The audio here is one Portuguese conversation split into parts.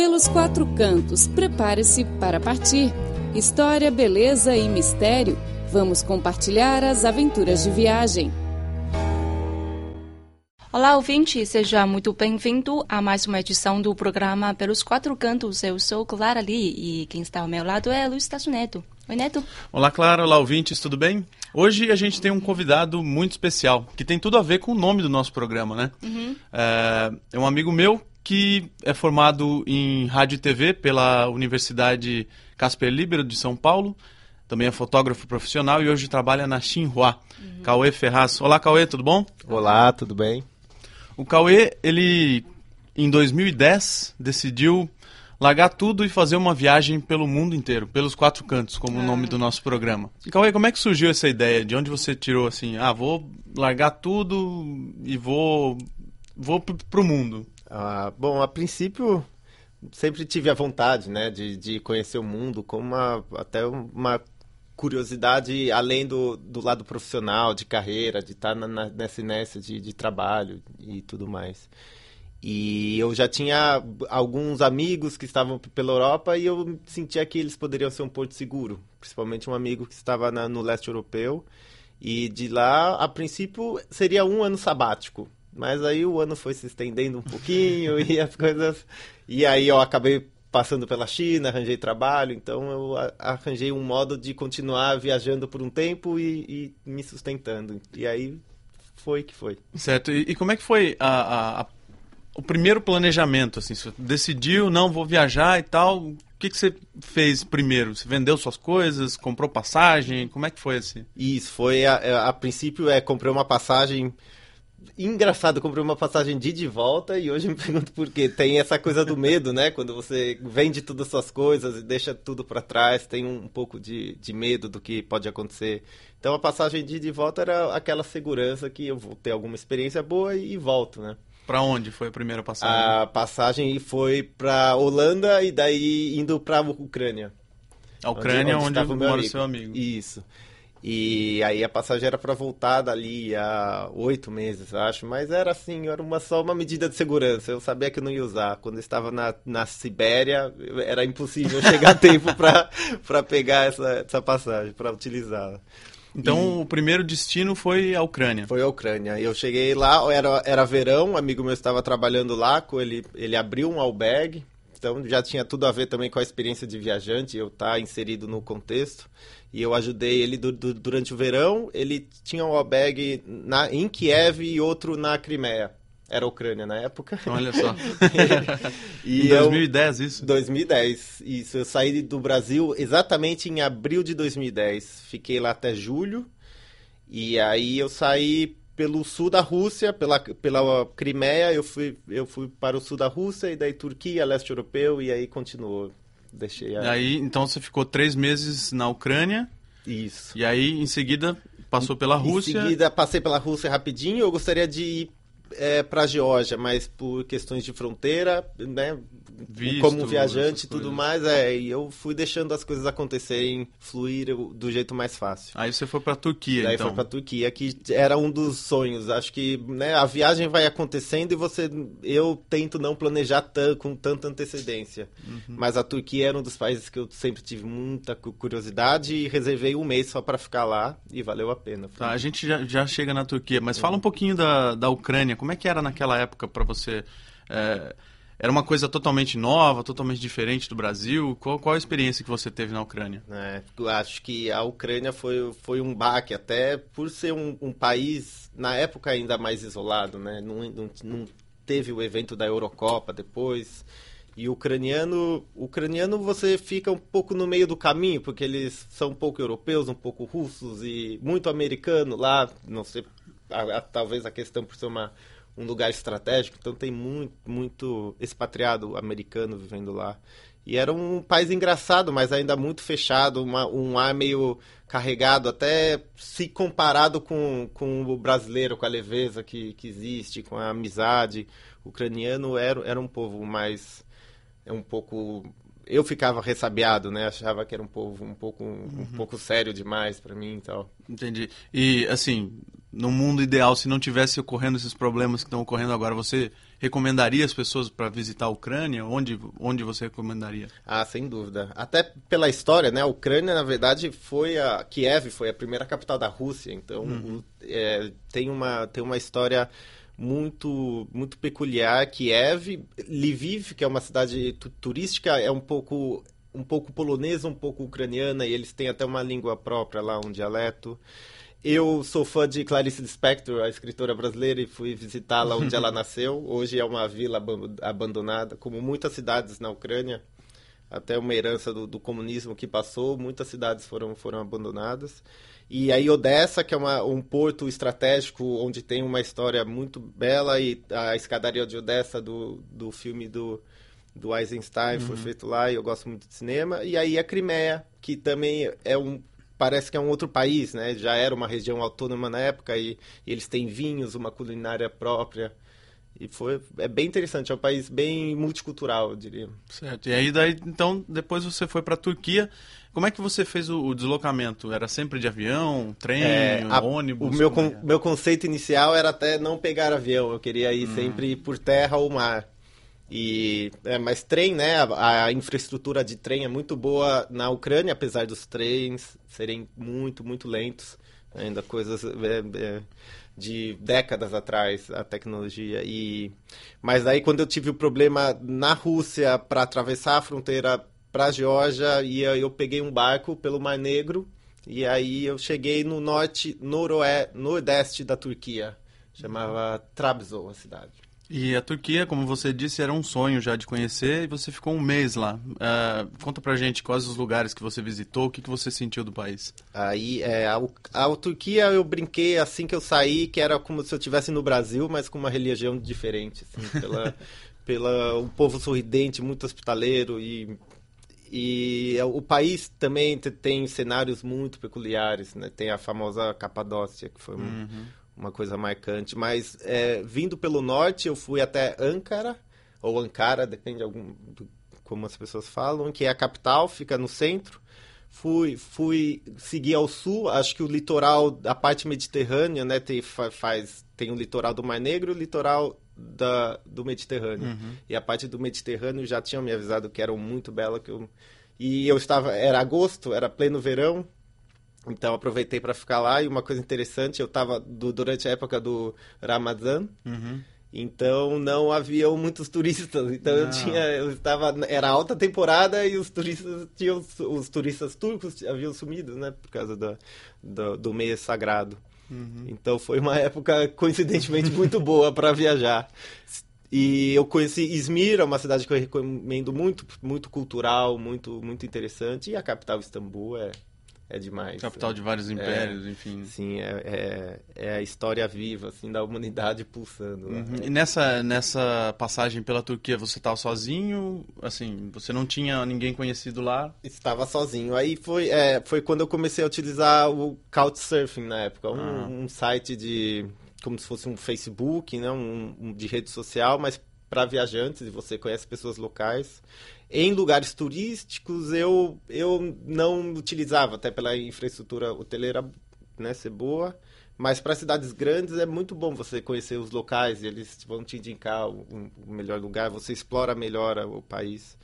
Pelos quatro cantos, prepare-se para partir. História, beleza e mistério. Vamos compartilhar as aventuras de viagem. Olá, ouvinte, seja muito bem-vindo a mais uma edição do programa Pelos Quatro Cantos. Eu sou Clara Lee e quem está ao meu lado é Luiz Tasso Neto. Oi, Neto. Olá, Clara. Olá, ouvintes, tudo bem? Hoje a gente tem um convidado muito especial, que tem tudo a ver com o nome do nosso programa, né? Uhum. É, é um amigo meu que é formado em rádio e TV pela Universidade Casper Libero de São Paulo. Também é fotógrafo profissional e hoje trabalha na Xinhua. Uhum. Cauê Ferraz. Olá, Cauê, tudo bom? Olá, tudo bem? O Cauê, ele em 2010 decidiu largar tudo e fazer uma viagem pelo mundo inteiro, pelos quatro cantos, como o nome do nosso programa. E Cauê, como é que surgiu essa ideia? De onde você tirou assim, ah, vou largar tudo e vou vou pro mundo? Ah, bom, a princípio sempre tive a vontade, né, de, de conhecer o mundo com uma até uma curiosidade além do, do lado profissional, de carreira, de estar na, nessa inércia de, de trabalho e tudo mais. E eu já tinha alguns amigos que estavam pela Europa e eu sentia que eles poderiam ser um porto seguro, principalmente um amigo que estava na, no leste europeu. E de lá, a princípio, seria um ano sabático. Mas aí o ano foi se estendendo um pouquinho e as coisas. E aí eu acabei passando pela China, arranjei trabalho, então eu arranjei um modo de continuar viajando por um tempo e, e me sustentando. E aí foi que foi. Certo. E, e como é que foi a, a, a, o primeiro planejamento? Assim, você decidiu, não, vou viajar e tal. O que, que você fez primeiro? Você vendeu suas coisas, comprou passagem? Como é que foi assim? Isso, foi a, a princípio é comprei uma passagem Engraçado, comprei uma passagem de de volta e hoje me pergunto por quê. Tem essa coisa do medo, né? Quando você vende todas as suas coisas e deixa tudo para trás, tem um, pouco de, de medo do que pode acontecer. Então a passagem de de volta era aquela segurança que eu vou ter alguma experiência boa e, e volto, né? Para onde foi a primeira passagem? A passagem foi para Holanda e daí indo para Ucrânia. A Ucrânia, onde, onde, onde mora o seu amigo. Isso. E aí a passagem era para voltar dali há oito meses, acho. Mas era assim, era uma, só uma medida de segurança. Eu sabia que eu não ia usar. Quando eu estava na, na Sibéria, era impossível chegar a tempo para pegar essa, essa passagem, para utilizá-la. Então, e... o primeiro destino foi a Ucrânia. Foi a Ucrânia. Eu cheguei lá, era, era verão, um amigo meu estava trabalhando lá, ele, ele abriu um albergue, então já tinha tudo a ver também com a experiência de viajante, eu estar tá inserido no contexto. E eu ajudei ele du du durante o verão. Ele tinha um albergue na, em Kiev e outro na Crimeia. Era a Ucrânia na época. Olha só. e em 2010 eu, isso? 2010, isso. Eu saí do Brasil exatamente em abril de 2010. Fiquei lá até julho. E aí eu saí pelo sul da Rússia, pela, pela Crimeia, eu fui, eu fui para o sul da Rússia, e daí Turquia, leste europeu, e aí continuou. Deixei a... Aí, então você ficou três meses na Ucrânia. Isso. E aí, em seguida, passou pela Rússia. Em seguida, passei pela Rússia rapidinho. Eu gostaria de ir é, para a Geórgia, mas por questões de fronteira, né? Visto, como viajante e tudo mais, é, e eu fui deixando as coisas acontecerem, fluir do jeito mais fácil. Aí você foi para Turquia, Daí então. foi para Turquia, que era um dos sonhos. Acho que, né, a viagem vai acontecendo e você eu tento não planejar tão, com tanta antecedência. Uhum. Mas a Turquia era um dos países que eu sempre tive muita curiosidade e reservei um mês só para ficar lá e valeu a pena. Tá, a gente já, já chega na Turquia, mas uhum. fala um pouquinho da, da Ucrânia. Como é que era naquela época para você? É era uma coisa totalmente nova, totalmente diferente do Brasil. Qual, qual a experiência que você teve na Ucrânia? É, acho que a Ucrânia foi, foi um baque, até por ser um, um país, na época, ainda mais isolado, né? Não, não, não teve o evento da Eurocopa depois. E o ucraniano, ucraniano você fica um pouco no meio do caminho, porque eles são um pouco europeus, um pouco russos e muito americano lá. Não sei, a, a, talvez a questão por ser uma um lugar estratégico, então tem muito, muito expatriado americano vivendo lá. E era um país engraçado, mas ainda muito fechado, uma, um ar meio carregado, até se comparado com, com o brasileiro, com a leveza que, que existe, com a amizade. O ucraniano era, era um povo mais. É um pouco. Eu ficava ressabiado, né? Achava que era um povo um pouco, um, uhum. um pouco sério demais para mim e tal. Entendi. E, assim, no mundo ideal, se não tivesse ocorrendo esses problemas que estão ocorrendo agora, você recomendaria as pessoas para visitar a Ucrânia? Onde, onde você recomendaria? Ah, sem dúvida. Até pela história, né? A Ucrânia, na verdade, foi a Kiev foi a primeira capital da Rússia. Então, uhum. é, tem uma tem uma história muito muito peculiar. Kiev, Lviv, que é uma cidade turística, é um pouco um pouco polonesa, um pouco ucraniana e eles têm até uma língua própria lá, um dialeto. Eu sou fã de Clarice Lispector, a escritora brasileira, e fui visitá-la onde ela nasceu. Hoje é uma vila abandonada, como muitas cidades na Ucrânia. Até uma herança do, do comunismo que passou, muitas cidades foram, foram abandonadas. E aí Odessa, que é uma, um porto estratégico onde tem uma história muito bela, e a escadaria de Odessa do, do filme do, do Eisenstein uhum. foi feito lá, e eu gosto muito de cinema. E aí a Crimeia, que também é um parece que é um outro país, né? Já era uma região autônoma na época e, e eles têm vinhos, uma culinária própria. E foi é bem interessante, é um país bem multicultural, eu diria. Certo. E aí daí então depois você foi para a Turquia. Como é que você fez o, o, deslocamento? Era sempre de avião, trem, é, a, ônibus? O meu, con, meu conceito inicial era até não pegar avião, eu queria ir hum. sempre por terra ou mar. E, é, mas trem, né? A, a, infraestrutura de trem é muito boa na Ucrânia, apesar dos trens serem muito, muito lentos. Ainda coisas é, é, de décadas atrás, a tecnologia. E, mas aí, quando eu tive o problema na Rússia para atravessar a fronteira para a Geórgia, e eu, peguei um barco pelo Mar Negro. E aí eu cheguei no norte, noroé, nordeste da Turquia. Chamava Trabzon a cidade. E a Turquia, como você disse, era um sonho já de conhecer e você ficou um mês lá. Uh, conta pra gente quais os lugares que você visitou, o que, que você sentiu do país. Aí, é, a, a, Turquia eu brinquei assim que eu saí, que era como se eu estivesse no Brasil, mas com uma religião diferente, assim, pela, pela um povo sorridente, muito hospitaleiro e e o país também tem cenários muito peculiares, né? Tem a famosa Capadócia, que foi um, uhum uma coisa marcante. Mas é, vindo pelo norte, eu fui até Ankara, ou Ankara, depende de algum, do, como as pessoas falam, que é a capital, fica no centro. Fui, fui seguir ao sul, acho que o litoral, a parte mediterrânea, né, tem, faz, tem o litoral do Mar Negro e o litoral da, do Mediterrâneo. Uhum. E a parte do Mediterrâneo já tinham me avisado que eram muito bela, que eu, e eu estava, era agosto, era pleno verão, então aproveitei para ficar lá e uma coisa interessante, eu estava durante a época do Ramadã, uhum. então não havia muitos turistas. Então não. eu tinha, eu estava, era alta temporada e os turistas tinham, os turistas turcos haviam sumido, né, por causa do, do, do mês sagrado. Uhum. Então foi uma época coincidentemente muito boa para viajar. E eu conheci Izmir, é uma cidade que eu recomendo muito, muito cultural, muito muito interessante, e a capital Istambul é é demais. Capital é, de vários impérios, é, enfim. Sim, é, é, é, a história viva, assim, da humanidade pulsando. Uhum. E nessa, nessa passagem pela Turquia, você estava sozinho? Assim, você não tinha ninguém conhecido lá? Estava sozinho. Aí foi, é, foi quando eu comecei a utilizar o Couchsurfing na época, um, ah. um site de como se fosse um Facebook, né, um, um de rede social, mas para viajantes e você conhece pessoas locais. Em lugares turísticos eu, eu não utilizava, até pela infraestrutura hoteleira né, ser boa. Mas para cidades grandes é muito bom você conhecer os locais, eles vão te indicar o, o melhor lugar, você explora melhor o país.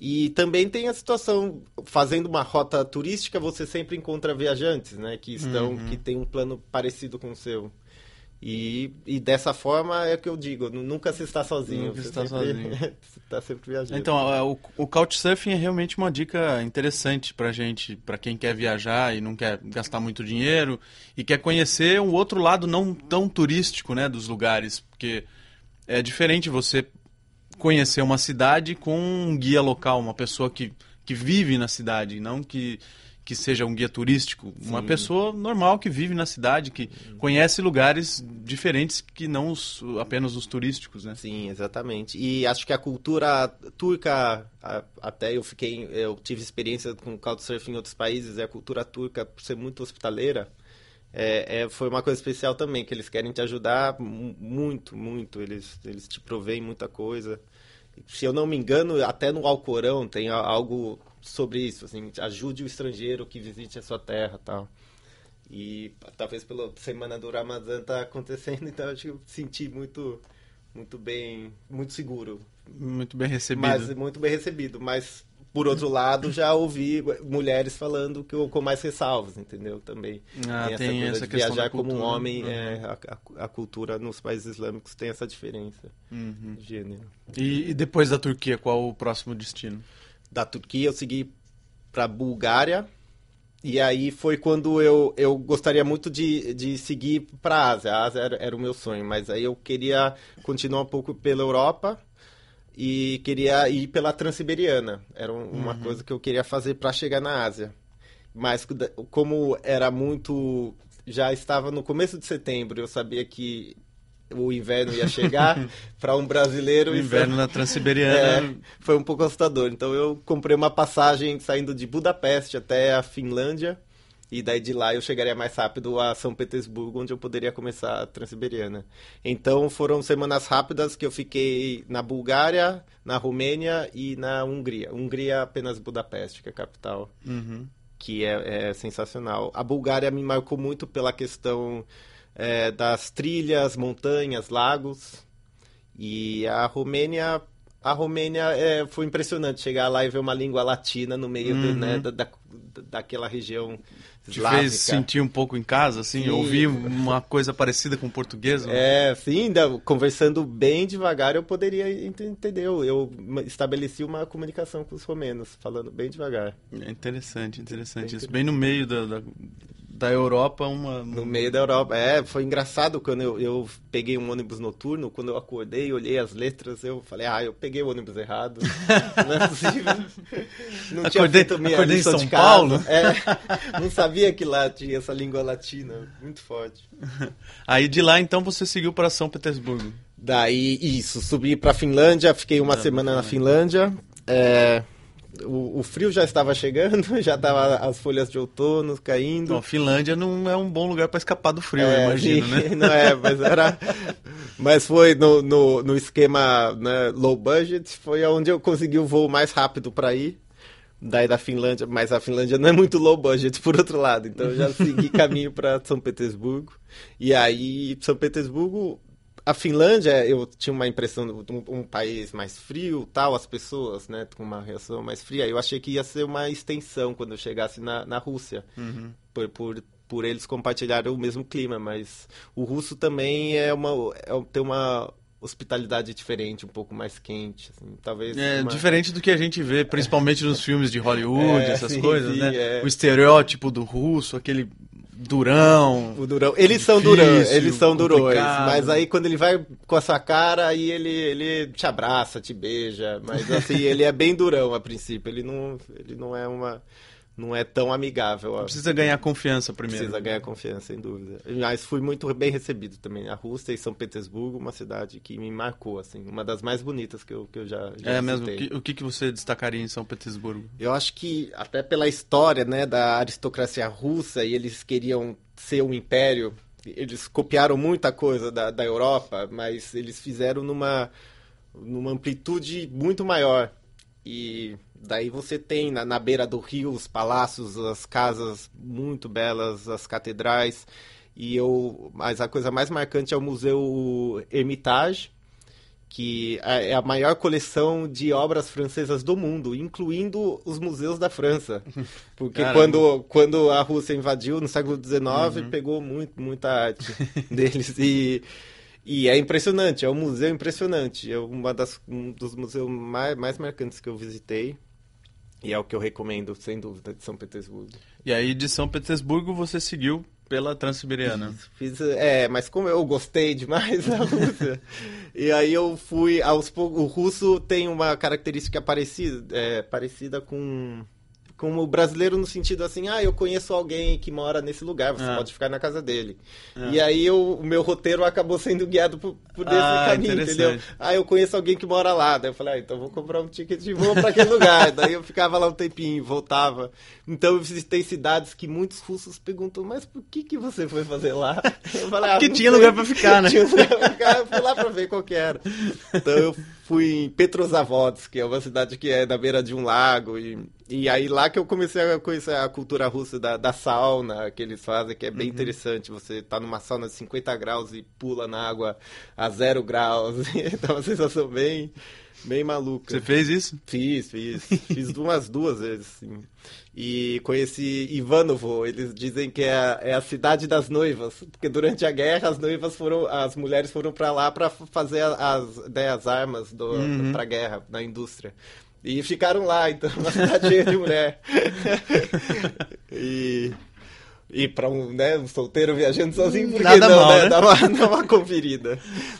E também tem a situação, fazendo uma rota turística, você sempre encontra viajantes, né, que estão, uhum. que tem um plano parecido com o seu. E, e dessa forma é o que eu digo, nunca se está sozinho. Nunca você está sempre, sozinho. você está sempre viajando. Então, é, o, o Couchsurfing é realmente uma dica interessante para gente, para quem quer viajar e não quer gastar muito dinheiro e quer conhecer um outro lado não tão turístico né, dos lugares. Porque é diferente você conhecer uma cidade com um guia local, uma pessoa que, que vive na cidade, não que que seja um guia turístico, Sim. uma pessoa normal que vive na cidade, que conhece lugares diferentes que não os, apenas os turísticos, né? Sim, exatamente. E acho que a cultura turca, até eu fiquei, eu tive experiência com couchsurfing em outros países, e a cultura turca, por ser muito hospitaleira, é, é, foi uma coisa especial também, que eles querem te ajudar muito, muito. Eles, eles te provêm muita coisa. Se eu não me engano, até no Alcorão tem algo sobre isso, assim, ajude o estrangeiro que visite a sua terra, tal. E talvez pela semana do Ramadã tá acontecendo, então acho que eu senti muito muito bem, muito seguro. Muito bem recebido. Mas muito bem recebido, mas por outro lado, já ouvi mulheres falando que com mais ressalvas, entendeu? Também ah, tem essa, essa de viajar como um homem, uhum. é, a, a, cultura nos países islâmicos tem essa diferença uhum. de gênero. E, e, depois da Turquia, qual o próximo destino? Da Turquia eu segui para Bulgária e aí foi quando eu, eu gostaria muito de, de seguir para a Ásia. A Ásia era, era o meu sonho, mas aí eu queria continuar um pouco pela Europa e queria ir pela Transiberiana. Era uma uhum. coisa que eu queria fazer para chegar na Ásia. Mas como era muito. Já estava no começo de setembro, eu sabia que o inverno ia chegar para um brasileiro. O inverno foi, na Transiberiana. É, foi um pouco assustador. Então eu comprei uma passagem saindo de Budapeste até a Finlândia e daí de lá eu chegaria mais rápido a São Petersburgo, onde eu poderia começar a Transiberiana. Então foram semanas rápidas que eu fiquei na Bulgária, na Romênia e na Hungria. Hungria apenas Budapeste, que é a capital, uhum. que é, é, sensacional. A Bulgária me marcou muito pela questão é, das trilhas, montanhas, lagos. E a Romênia a Romênia é, foi impressionante chegar lá e ver uma língua latina no meio né, uhum. de, né, da, da, daquela região te fez sentir um pouco em casa, assim? Sim. Ouvir uma coisa parecida com o português? É, sim, conversando bem devagar eu poderia entender. Eu estabeleci uma comunicação com os romenos, falando bem devagar. É interessante, interessante. Bem Isso bem no meio da, da, da Europa, uma... No meio da Europa. É, foi engraçado quando eu, eu peguei um ônibus noturno, quando eu acordei, olhei as letras, eu falei, ah, eu peguei o ônibus errado. não é. Não acordei, tinha minha acordei em São Paulo? É, não sabia que lá tinha essa língua latina, muito forte. Aí de lá, então, você seguiu para São Petersburgo? Daí, isso, subi para Finlândia, fiquei uma semana na Finlândia. É, o, o, frio já estava chegando, já estava as folhas de outono caindo. Bom, Finlândia não é um bom lugar para escapar do frio, é, eu imagino, sim, né? Não é, mas era. mas foi no, no, no esquema né, low budget, foi onde eu consegui o voo mais rápido para ir. Daí da Finlândia, mas a Finlândia não é muito low budget por outro lado, então eu já segui caminho para São Petersburgo. E aí, São Petersburgo a Finlândia, eu tinha uma impressão de um, um, país mais frio, tal, as pessoas, né, com uma reação mais fria. Eu achei que ia ser uma extensão quando eu chegasse na, na Rússia, uhum. por, por, por eles compartilharem o mesmo clima. Mas o russo também é uma, é, tem uma hospitalidade diferente, um pouco mais quente, assim, talvez. É uma... diferente do que a gente vê, principalmente nos filmes de Hollywood, é, essas sim, coisas, sim, né? É. O estereótipo do russo, aquele durão. O durão. Eles difícil, são durão, eles são durões. Mas aí quando ele vai com a sua cara, aí ele, ele te abraça, te beija. Mas assim, ele é bem durão a princípio. Ele não, ele não é uma não é tão amigável. Precisa ganhar confiança primeiro. Precisa ganhar confiança, sem dúvida. Mas fui muito bem recebido também. A Rússia e São Petersburgo, uma cidade que me marcou, assim, uma das mais bonitas que eu, que eu já, já É mesmo? O que, o que você destacaria em São Petersburgo? Eu acho que, até pela história né, da aristocracia russa, e eles queriam ser um império, eles copiaram muita coisa da, da Europa, mas eles fizeram numa, numa amplitude muito maior. E Daí você tem na, na beira do rio os palácios, as casas muito belas, as catedrais. E eu, mas a coisa mais marcante é o Museu Hermitage, que é, é a maior coleção de obras francesas do mundo, incluindo os museus da França. Porque quando, quando a Rússia invadiu no século XIX, uhum. pegou muito, muita arte deles. E e é impressionante, é um museu impressionante. É uma das, um dos museus mais, mais marcantes que eu visitei. E é o que eu recomendo, sem dúvida, de São Petersburgo. E aí, de São Petersburgo, você seguiu pela Transiberiana. Fiz, é, mas como eu gostei demais da Rússia, e aí eu fui aos poucos. O russo tem uma característica parecida, é, parecida com como brasileiro no sentido assim, ah, eu conheço alguém que mora nesse lugar, você ah. pode ficar na casa dele. Ah. E aí eu, o meu roteiro acabou sendo guiado por, por esse ah, caminho, entendeu? Ah, eu conheço alguém que mora lá. Daí eu falei, ah, então vou comprar um ticket de voo para aquele lugar. Daí eu ficava lá um tempinho, voltava. Então eu visitei cidades que muitos russos perguntam, mas por que, que você foi fazer lá? Eu falei, ah, Porque tinha lugar para ficar, né? tinha lugar pra ficar, eu fui lá para ver qual que era. Então eu fui em Petrozavodsk, que é uma cidade que é na beira de um lago, e, e aí lá que eu comecei a conhecer a cultura russa da, da sauna que eles fazem, que é bem uhum. interessante. Você tá numa sauna de 50 graus e pula na água a zero graus. então é uma sensação bem, bem maluca. Você fez isso? Fiz, fiz. fiz umas duas vezes, sim. E conheci Ivanovo, eles dizem que é a, é a cidade das noivas, porque durante a guerra as noivas foram, as mulheres foram para lá para fazer as, né, as armas do, uhum. para guerra, na indústria. E ficaram lá, então, uma cidade cheia de mulher. e e para um, né, um solteiro viajando sozinho, porque Nada não, mal, né? né? Dá, uma, dá uma conferida.